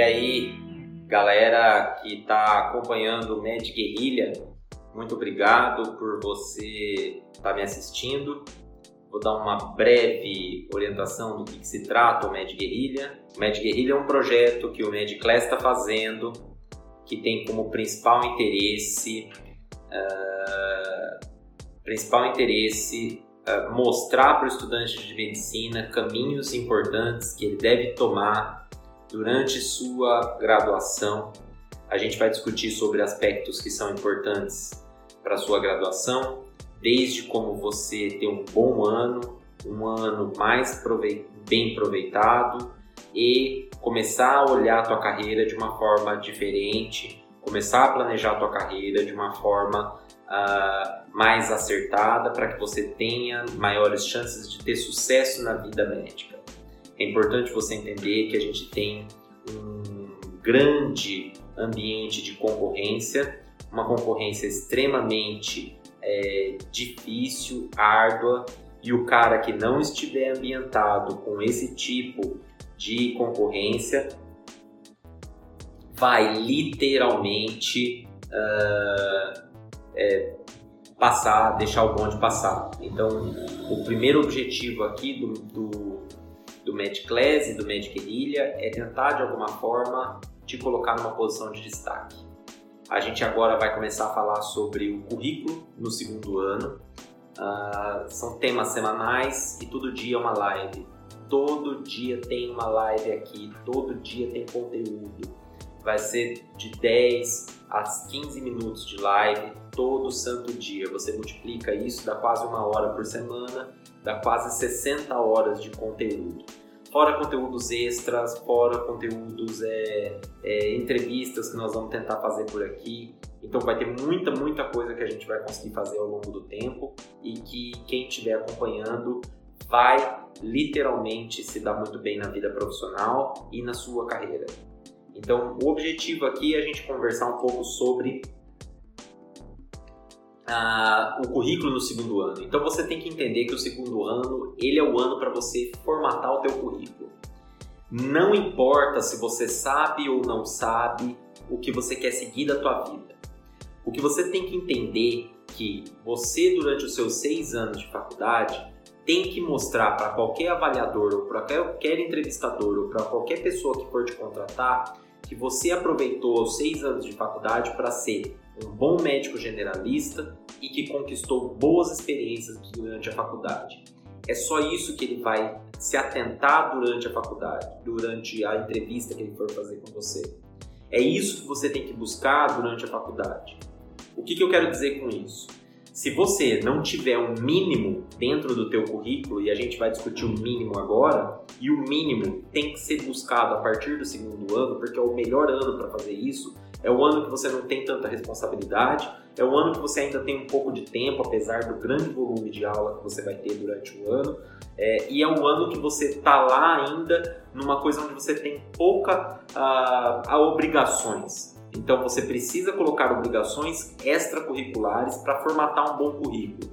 E aí, galera que está acompanhando o Med Guerrilha, muito obrigado por você estar tá me assistindo. Vou dar uma breve orientação do que, que se trata o Med Guerrilha. O Med Guerrilha é um projeto que o Med Class está fazendo, que tem como principal interesse, uh, principal interesse uh, mostrar para o estudante de medicina caminhos importantes que ele deve tomar durante sua graduação. A gente vai discutir sobre aspectos que são importantes para sua graduação, desde como você ter um bom ano, um ano mais bem aproveitado e começar a olhar a tua carreira de uma forma diferente, começar a planejar a tua carreira de uma forma uh, mais acertada para que você tenha maiores chances de ter sucesso na vida médica. É importante você entender que a gente tem um grande ambiente de concorrência, uma concorrência extremamente é, difícil, árdua, e o cara que não estiver ambientado com esse tipo de concorrência vai literalmente uh, é, passar, deixar o bonde passar. Então, o primeiro objetivo aqui do, do do Class e do Guerrilha é tentar de alguma forma te colocar numa posição de destaque. A gente agora vai começar a falar sobre o currículo no segundo ano. Uh, são temas semanais e todo dia é uma live. Todo dia tem uma live aqui, todo dia tem conteúdo. Vai ser de 10 a 15 minutos de live todo santo dia. Você multiplica isso, dá quase uma hora por semana, dá quase 60 horas de conteúdo fora conteúdos extras, fora conteúdos, é, é, entrevistas que nós vamos tentar fazer por aqui. Então vai ter muita, muita coisa que a gente vai conseguir fazer ao longo do tempo e que quem estiver acompanhando vai literalmente se dar muito bem na vida profissional e na sua carreira. Então o objetivo aqui é a gente conversar um pouco sobre o currículo no segundo ano. Então você tem que entender que o segundo ano ele é o ano para você formatar o teu currículo. Não importa se você sabe ou não sabe o que você quer seguir da tua vida. O que você tem que entender que você durante os seus seis anos de faculdade tem que mostrar para qualquer avaliador ou para qualquer entrevistador ou para qualquer pessoa que for te contratar que você aproveitou os seis anos de faculdade para ser um bom médico generalista e que conquistou boas experiências durante a faculdade. É só isso que ele vai se atentar durante a faculdade, durante a entrevista que ele for fazer com você. É isso que você tem que buscar durante a faculdade. O que, que eu quero dizer com isso? Se você não tiver um mínimo dentro do teu currículo, e a gente vai discutir o mínimo agora, e o mínimo tem que ser buscado a partir do segundo ano, porque é o melhor ano para fazer isso, é o ano que você não tem tanta responsabilidade, é o ano que você ainda tem um pouco de tempo, apesar do grande volume de aula que você vai ter durante o ano, é, e é o ano que você está lá ainda numa coisa onde você tem pouca uh, obrigações. Então você precisa colocar obrigações extracurriculares para formatar um bom currículo.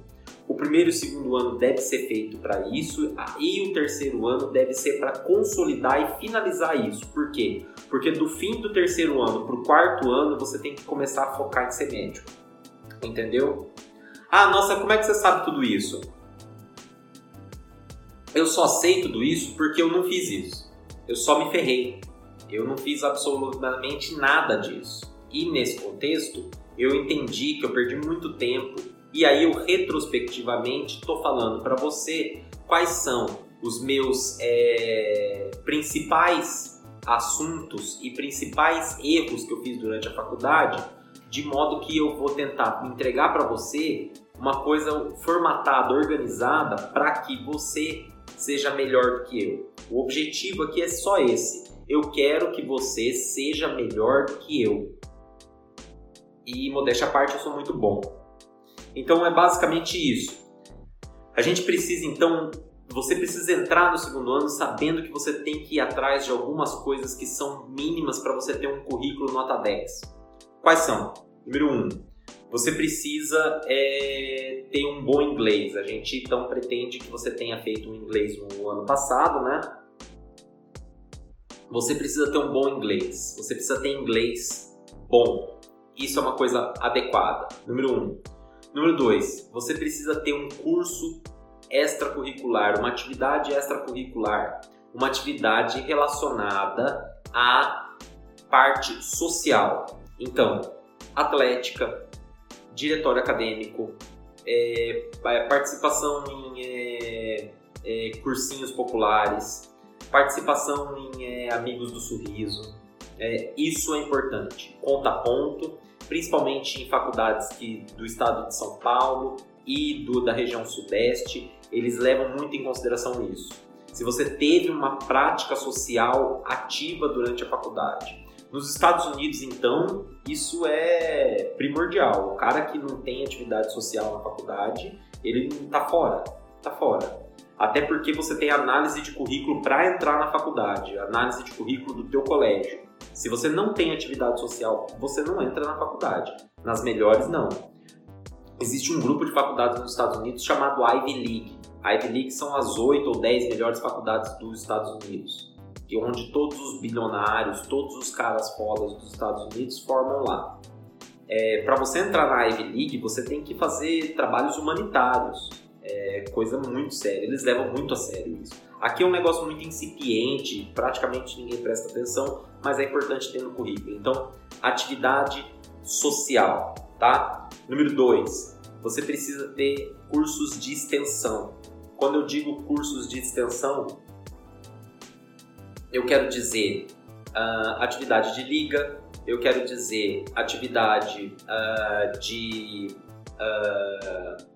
O primeiro e o segundo ano deve ser feito para isso e o terceiro ano deve ser para consolidar e finalizar isso. Por quê? Porque do fim do terceiro ano para o quarto ano você tem que começar a focar em ser médico. Entendeu? Ah, nossa, como é que você sabe tudo isso? Eu só sei tudo isso porque eu não fiz isso. Eu só me ferrei. Eu não fiz absolutamente nada disso. E nesse contexto, eu entendi que eu perdi muito tempo e aí eu retrospectivamente estou falando para você quais são os meus é, principais assuntos e principais erros que eu fiz durante a faculdade, de modo que eu vou tentar entregar para você uma coisa formatada, organizada, para que você seja melhor do que eu. O objetivo aqui é só esse eu quero que você seja melhor do que eu. E modéstia à parte, eu sou muito bom. Então é basicamente isso. A gente precisa então, você precisa entrar no segundo ano sabendo que você tem que ir atrás de algumas coisas que são mínimas para você ter um currículo nota 10. Quais são? Número 1, um, você precisa é, ter um bom inglês. A gente então pretende que você tenha feito um inglês no ano passado, né? você precisa ter um bom inglês. Você precisa ter inglês bom. Isso é uma coisa adequada. Número um. Número dois, você precisa ter um curso extracurricular, uma atividade extracurricular, uma atividade relacionada à parte social. Então, atlética, diretório acadêmico, é, participação em é, é, cursinhos populares, participação em é, Amigos do Sorriso. É, isso é importante. Conta ponto, principalmente em faculdades que, do estado de São Paulo e do, da região sudeste, eles levam muito em consideração isso. Se você teve uma prática social ativa durante a faculdade. Nos Estados Unidos, então, isso é primordial. O cara que não tem atividade social na faculdade, ele está fora, está fora. Até porque você tem análise de currículo para entrar na faculdade, análise de currículo do teu colégio. Se você não tem atividade social, você não entra na faculdade. Nas melhores, não. Existe um grupo de faculdades nos Estados Unidos chamado Ivy League. Ivy League são as 8 ou 10 melhores faculdades dos Estados Unidos, e onde todos os bilionários, todos os caras fodas dos Estados Unidos formam lá. É, para você entrar na Ivy League, você tem que fazer trabalhos humanitários é coisa muito séria. Eles levam muito a sério isso. Aqui é um negócio muito incipiente, praticamente ninguém presta atenção, mas é importante ter no currículo. Então, atividade social, tá? Número dois, você precisa ter cursos de extensão. Quando eu digo cursos de extensão, eu quero dizer uh, atividade de liga, eu quero dizer atividade uh, de uh,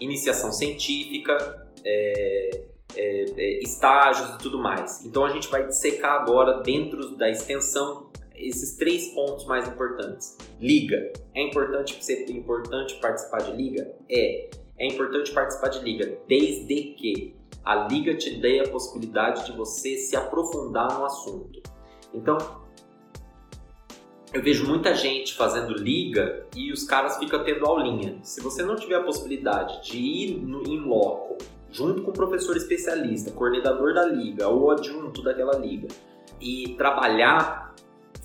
iniciação científica, é, é, é, estágios e tudo mais. Então a gente vai dissecar agora dentro da extensão esses três pontos mais importantes. Liga. É importante ser importante participar de liga? É. É importante participar de liga, desde que a liga te dê a possibilidade de você se aprofundar no assunto. Então, eu vejo muita gente fazendo liga e os caras ficam tendo aulinha. Se você não tiver a possibilidade de ir no, em loco, junto com o professor especialista, coordenador da liga ou adjunto daquela liga, e trabalhar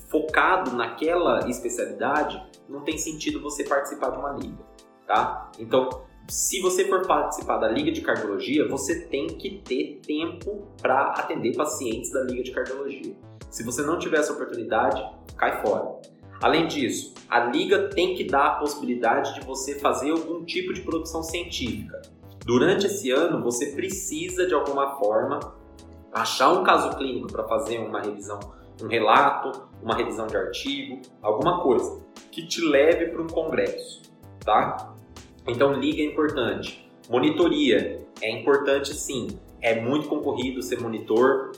focado naquela especialidade, não tem sentido você participar de uma liga, tá? Então, se você for participar da liga de cardiologia, você tem que ter tempo para atender pacientes da liga de cardiologia. Se você não tiver essa oportunidade, cai fora. Além disso, a liga tem que dar a possibilidade de você fazer algum tipo de produção científica. Durante esse ano, você precisa de alguma forma achar um caso clínico para fazer uma revisão, um relato, uma revisão de artigo, alguma coisa que te leve para um congresso, tá? Então, liga é importante. Monitoria é importante sim. É muito concorrido ser monitor,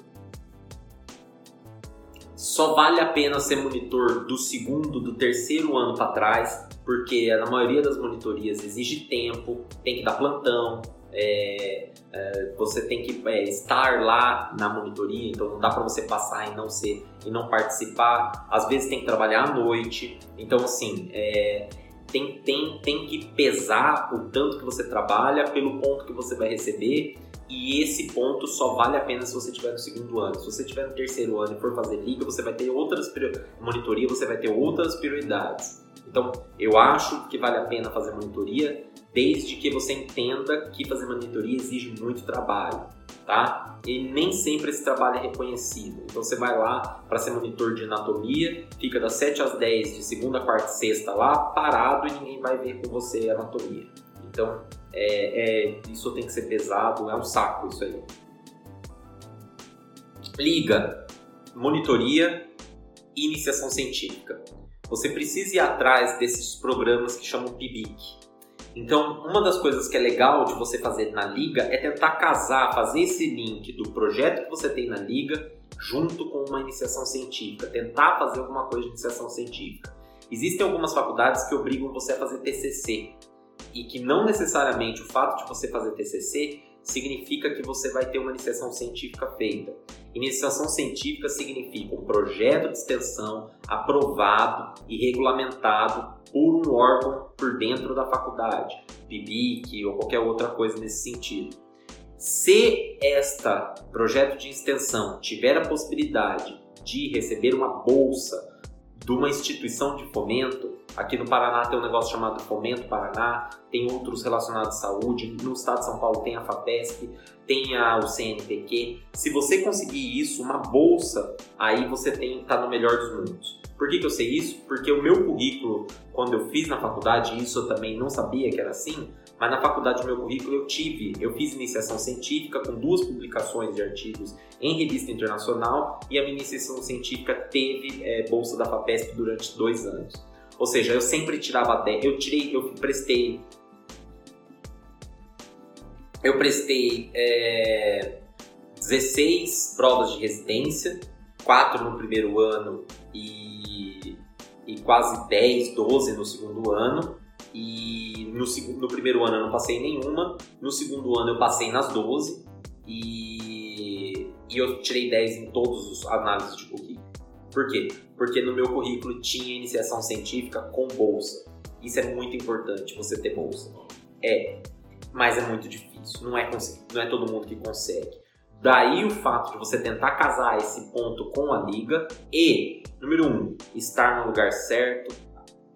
só vale a pena ser monitor do segundo, do terceiro ano para trás, porque na maioria das monitorias exige tempo, tem que dar plantão, é, é, você tem que é, estar lá na monitoria, então não dá para você passar e não ser e não participar. Às vezes tem que trabalhar à noite, então assim é, tem, tem, tem que pesar o tanto que você trabalha pelo ponto que você vai receber e esse ponto só vale a pena se você estiver no segundo ano. Se você estiver no terceiro ano e for fazer liga, você vai ter outras monitoria, você vai ter outras prioridades. Então, eu acho que vale a pena fazer monitoria, desde que você entenda que fazer monitoria exige muito trabalho, tá? E nem sempre esse trabalho é reconhecido. Então, você vai lá para ser monitor de anatomia, fica das 7 às 10, de segunda, quarta e sexta lá, parado e ninguém vai ver com você a anatomia. Então, é, é, isso tem que ser pesado, é um saco isso aí. Liga, monitoria e iniciação científica. Você precisa ir atrás desses programas que chamam PIBIC. Então, uma das coisas que é legal de você fazer na liga é tentar casar, fazer esse link do projeto que você tem na liga junto com uma iniciação científica, tentar fazer alguma coisa de iniciação científica. Existem algumas faculdades que obrigam você a fazer TCC, e que não necessariamente o fato de você fazer TCC significa que você vai ter uma iniciação científica feita. Iniciação científica significa um projeto de extensão aprovado e regulamentado por um órgão por dentro da faculdade, PIBIC ou qualquer outra coisa nesse sentido. Se esta projeto de extensão tiver a possibilidade de receber uma bolsa de uma instituição de fomento, aqui no Paraná tem um negócio chamado Fomento Paraná, tem outros relacionados à saúde, no estado de São Paulo tem a FAPESP, tem a, o CNPq. Se você conseguir isso, uma bolsa, aí você tem tá no melhor dos mundos. Por que, que eu sei isso? Porque o meu currículo, quando eu fiz na faculdade, isso eu também não sabia que era assim, mas na faculdade do meu currículo eu tive, eu fiz iniciação científica com duas publicações de artigos em revista internacional e a minha iniciação científica teve é, bolsa da FAPESP durante dois anos. Ou seja, eu sempre tirava 10, eu tirei, eu prestei eu prestei é, 16 provas de residência, 4 no primeiro ano e, e quase 10, 12 no segundo ano. E no, no primeiro ano eu não passei nenhuma, no segundo ano eu passei nas 12 e, e eu tirei 10 em todos os análises de currículo. Por quê? Porque no meu currículo tinha iniciação científica com bolsa. Isso é muito importante, você ter bolsa. É, mas é muito difícil. Não é, não é todo mundo que consegue. Daí o fato de você tentar casar esse ponto com a liga e, número um, estar no lugar certo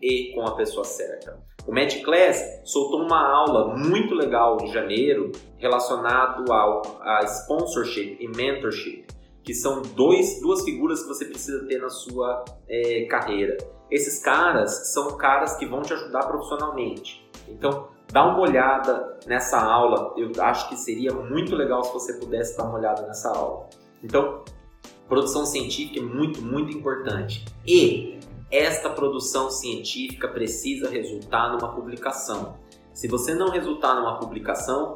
e com a pessoa certa. O Magic Class soltou uma aula muito legal em janeiro relacionado ao a sponsorship e mentorship, que são dois, duas figuras que você precisa ter na sua é, carreira. Esses caras são caras que vão te ajudar profissionalmente. Então, dá uma olhada nessa aula. Eu acho que seria muito legal se você pudesse dar uma olhada nessa aula. Então, produção científica é muito, muito importante. E esta produção científica precisa resultar numa publicação. Se você não resultar numa publicação,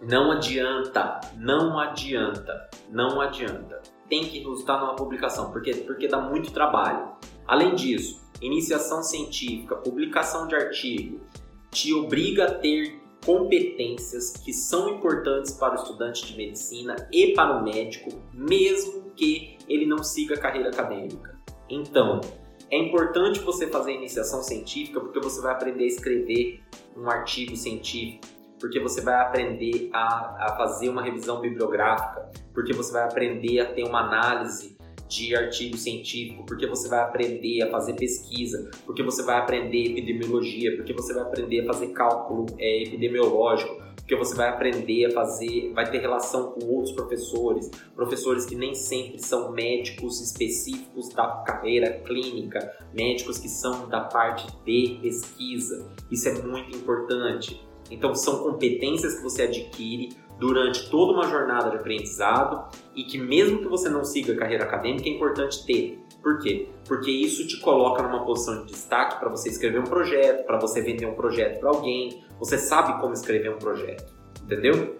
não adianta, não adianta, não adianta. Tem que resultar numa publicação, porque, porque dá muito trabalho. Além disso, iniciação científica, publicação de artigo, te obriga a ter competências que são importantes para o estudante de medicina e para o médico, mesmo que ele não siga a carreira acadêmica. Então, é importante você fazer iniciação científica porque você vai aprender a escrever um artigo científico, porque você vai aprender a, a fazer uma revisão bibliográfica, porque você vai aprender a ter uma análise de artigo científico, porque você vai aprender a fazer pesquisa, porque você vai aprender epidemiologia, porque você vai aprender a fazer cálculo é, epidemiológico, porque você vai aprender a fazer, vai ter relação com outros professores, professores que nem sempre são médicos específicos da carreira clínica, médicos que são da parte de pesquisa. Isso é muito importante. Então, são competências que você adquire durante toda uma jornada de aprendizado e que mesmo que você não siga a carreira acadêmica é importante ter. Por quê? Porque isso te coloca numa posição de destaque para você escrever um projeto, para você vender um projeto para alguém. Você sabe como escrever um projeto, entendeu?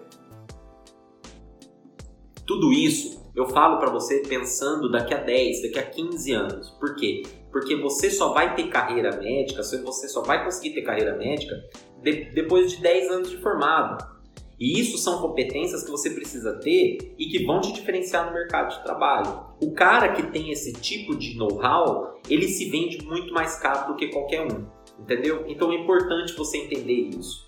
Tudo isso eu falo para você pensando daqui a 10, daqui a 15 anos. Por quê? Porque você só vai ter carreira médica, você só vai conseguir ter carreira médica de, depois de 10 anos de formado. E isso são competências que você precisa ter e que vão te diferenciar no mercado de trabalho. O cara que tem esse tipo de know-how, ele se vende muito mais caro do que qualquer um, entendeu? Então é importante você entender isso.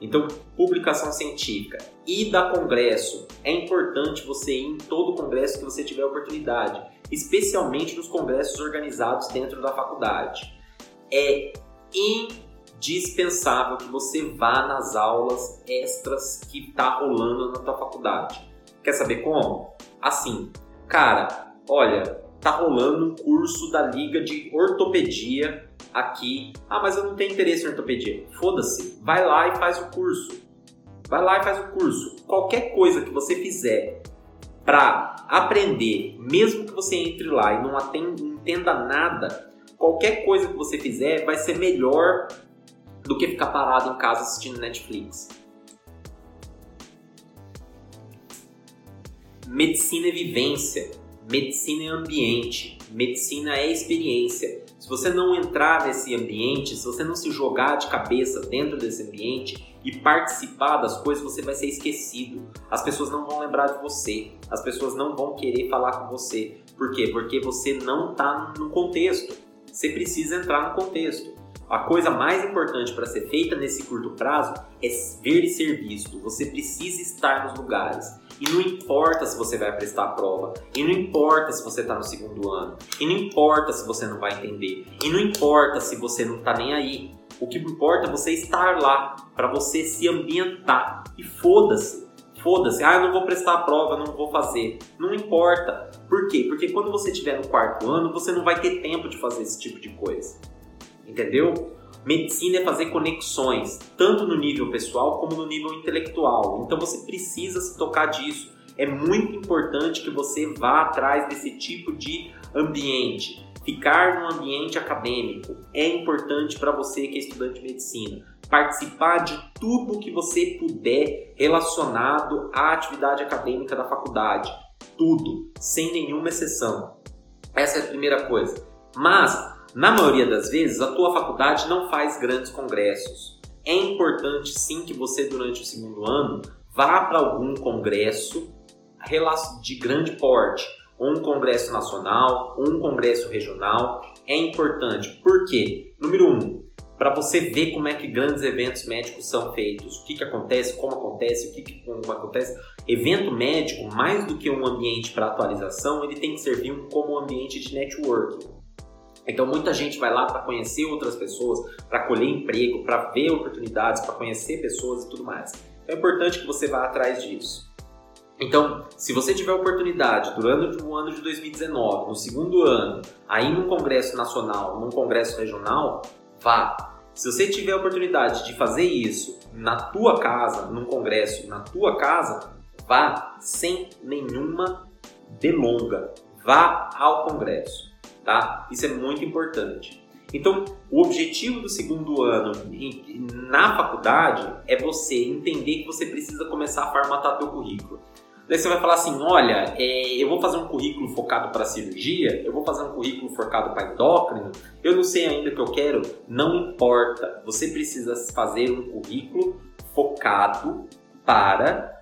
Então, publicação científica e da congresso. É importante você ir em todo congresso que você tiver oportunidade, especialmente nos congressos organizados dentro da faculdade. É dispensável que você vá nas aulas extras que tá rolando na tua faculdade. Quer saber como? Assim, cara, olha, tá rolando um curso da Liga de Ortopedia aqui. Ah, mas eu não tenho interesse em ortopedia. Foda-se, vai lá e faz o curso. Vai lá e faz o curso. Qualquer coisa que você fizer para aprender, mesmo que você entre lá e não entenda nada, qualquer coisa que você fizer vai ser melhor do que ficar parado em casa assistindo Netflix. Medicina é vivência, medicina é ambiente, medicina é experiência. Se você não entrar nesse ambiente, se você não se jogar de cabeça dentro desse ambiente e participar das coisas, você vai ser esquecido. As pessoas não vão lembrar de você, as pessoas não vão querer falar com você. Por quê? Porque você não está no contexto. Você precisa entrar no contexto. A coisa mais importante para ser feita nesse curto prazo é ver e ser visto. Você precisa estar nos lugares. E não importa se você vai prestar a prova, e não importa se você está no segundo ano, e não importa se você não vai entender, e não importa se você não está nem aí. O que importa é você estar lá, para você se ambientar. E foda-se. Foda-se, ah, eu não vou prestar a prova, não vou fazer. Não importa. Por quê? Porque quando você estiver no quarto ano, você não vai ter tempo de fazer esse tipo de coisa entendeu? Medicina é fazer conexões, tanto no nível pessoal como no nível intelectual. Então você precisa se tocar disso. É muito importante que você vá atrás desse tipo de ambiente. Ficar no ambiente acadêmico é importante para você que é estudante de medicina. Participar de tudo que você puder relacionado à atividade acadêmica da faculdade. Tudo, sem nenhuma exceção. Essa é a primeira coisa. Mas na maioria das vezes, a tua faculdade não faz grandes congressos. É importante sim que você durante o segundo ano vá para algum congresso de grande porte, um congresso nacional, um congresso regional. É importante. Por quê? Número um, para você ver como é que grandes eventos médicos são feitos, o que, que acontece, como acontece, o que, que como acontece. Evento médico, mais do que um ambiente para atualização, ele tem que servir como um ambiente de networking. Então muita gente vai lá para conhecer outras pessoas, para colher emprego, para ver oportunidades, para conhecer pessoas e tudo mais. Então é importante que você vá atrás disso. Então, se você tiver oportunidade durante o ano de 2019, no segundo ano, aí num congresso nacional, num congresso regional, vá. Se você tiver oportunidade de fazer isso na tua casa, num congresso na tua casa, vá sem nenhuma delonga. Vá ao congresso tá? Isso é muito importante. Então, o objetivo do segundo ano na faculdade é você entender que você precisa começar a formatar teu currículo. Daí você vai falar assim, olha, é, eu vou fazer um currículo focado para cirurgia, eu vou fazer um currículo focado para endócrino, eu não sei ainda o que eu quero. Não importa, você precisa fazer um currículo focado para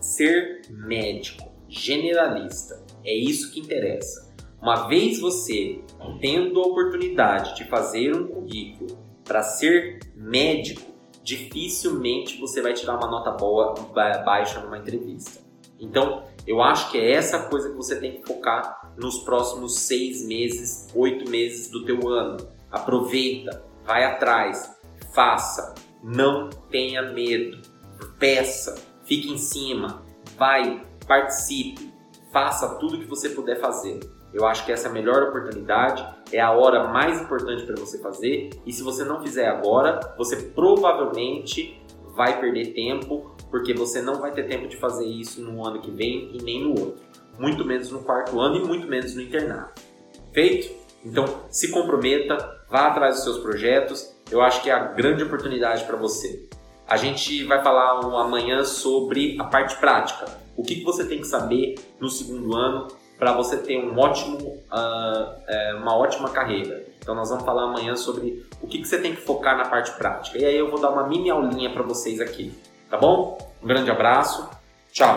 ser médico, generalista. É isso que interessa. Uma vez você tendo a oportunidade de fazer um currículo para ser médico, dificilmente você vai tirar uma nota boa baixa numa entrevista. Então, eu acho que é essa coisa que você tem que focar nos próximos seis meses, oito meses do teu ano. Aproveita, vai atrás, faça, não tenha medo, peça, fique em cima, vai, participe, faça tudo que você puder fazer. Eu acho que essa é a melhor oportunidade, é a hora mais importante para você fazer. E se você não fizer agora, você provavelmente vai perder tempo, porque você não vai ter tempo de fazer isso no ano que vem e nem no outro. Muito menos no quarto ano e muito menos no internato. Feito? Então, se comprometa, vá atrás dos seus projetos. Eu acho que é a grande oportunidade para você. A gente vai falar amanhã sobre a parte prática. O que, você tem que saber no segundo ano para você ter um ótimo, uh, uma ótima carreira. Então nós vamos falar amanhã sobre o que, que você tem que focar na parte prática. E aí eu vou dar uma mini aulinha para vocês aqui, tá bom? Um grande abraço, tchau!